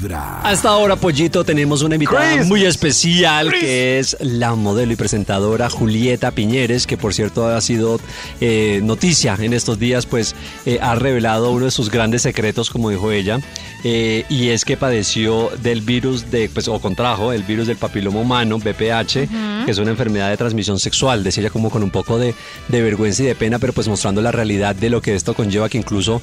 Vibra. Hasta ahora, Pollito, tenemos una invitada muy especial que es la modelo y presentadora Julieta Piñeres, que por cierto ha sido eh, noticia en estos días, pues eh, ha revelado uno de sus grandes secretos, como dijo ella, eh, y es que padeció del virus de, pues, o contrajo el virus del papiloma humano, BPH, que es una enfermedad de transmisión sexual. Decía ella como con un poco de, de vergüenza y de pena, pero pues mostrando la realidad de lo que esto conlleva, que incluso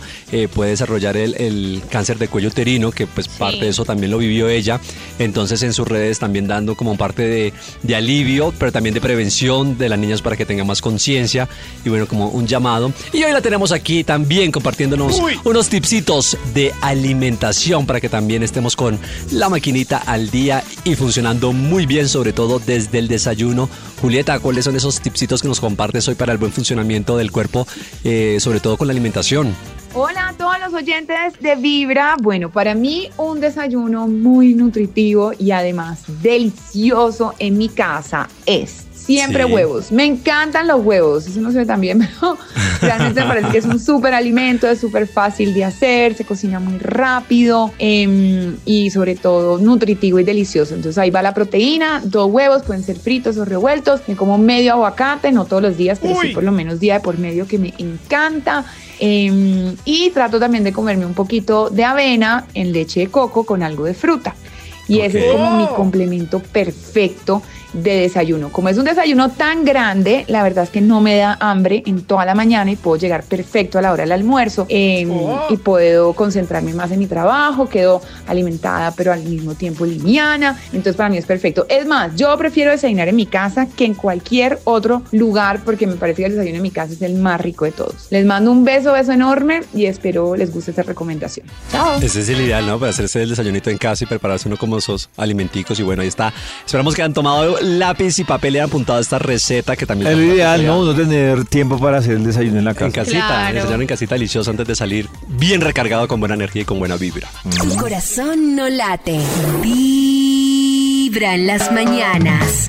puede desarrollar el, el, cáncer de cuello uterino, que pues parte eso también lo vivió ella. Entonces en sus redes también dando como parte de, de alivio, pero también de prevención de las niñas para que tengan más conciencia y bueno, como un llamado. Y hoy la tenemos aquí también compartiéndonos unos tipsitos de alimentación para que también estemos con la maquinita al día y funcionando muy bien, sobre todo desde el desayuno. Julieta, ¿cuáles son esos tipsitos que nos compartes hoy para el buen funcionamiento del cuerpo, eh, sobre todo con la alimentación? Hola a los oyentes de Vibra. Bueno, para mí un desayuno muy nutritivo y además delicioso en mi casa es siempre huevos. Me encantan los huevos. Eso no se ve tan bien, pero realmente me parece que es un súper alimento, es súper fácil de hacer, se cocina muy rápido em, y sobre todo nutritivo y delicioso. Entonces ahí va la proteína, dos huevos, pueden ser fritos o revueltos. Me como medio aguacate, no todos los días, pero sí por lo menos día de por medio que me encanta. Em, y trato también de comerme un poquito de avena en leche de coco con algo de fruta. Y ese es como mi complemento perfecto de desayuno. Como es un desayuno tan grande, la verdad es que no me da hambre en toda la mañana y puedo llegar perfecto a la hora del almuerzo em, oh. y puedo concentrarme más en mi trabajo, quedo alimentada pero al mismo tiempo liviana, entonces para mí es perfecto. Es más, yo prefiero desayunar en mi casa que en cualquier otro lugar porque me parece que el desayuno en mi casa es el más rico de todos. Les mando un beso, beso enorme y espero les guste esta recomendación. Chao. Ese es el ideal, ¿no? Para hacerse el desayunito en casa y prepararse uno como esos alimenticos y bueno, ahí está. Esperamos que hayan tomado lápiz y papel y han apuntado esta receta que también... Es ideal, ¿no? No tener tiempo para hacer el desayuno en la casa. En casita, el desayuno en casita delicioso antes de salir bien recargado con buena energía y con buena vibra. Tu corazón no late, vibra en las mañanas.